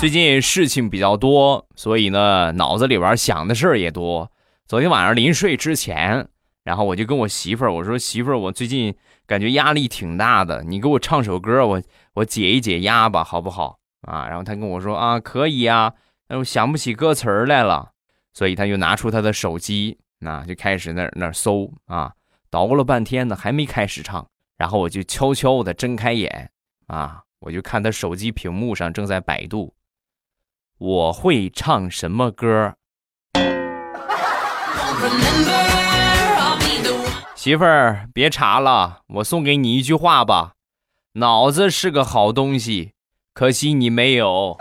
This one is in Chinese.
最近事情比较多，所以呢，脑子里边想的事儿也多。昨天晚上临睡之前，然后我就跟我媳妇儿我说：“媳妇儿，我最近感觉压力挺大的，你给我唱首歌，我我解一解压吧，好不好？”啊，然后他跟我说：“啊，可以呀。”但我想不起歌词来了，所以他就拿出他的手机，那就开始那那搜啊，捣鼓了半天呢，还没开始唱。然后我就悄悄的睁开眼，啊，我就看他手机屏幕上正在百度。我会唱什么歌？媳妇儿，别查了，我送给你一句话吧：脑子是个好东西，可惜你没有。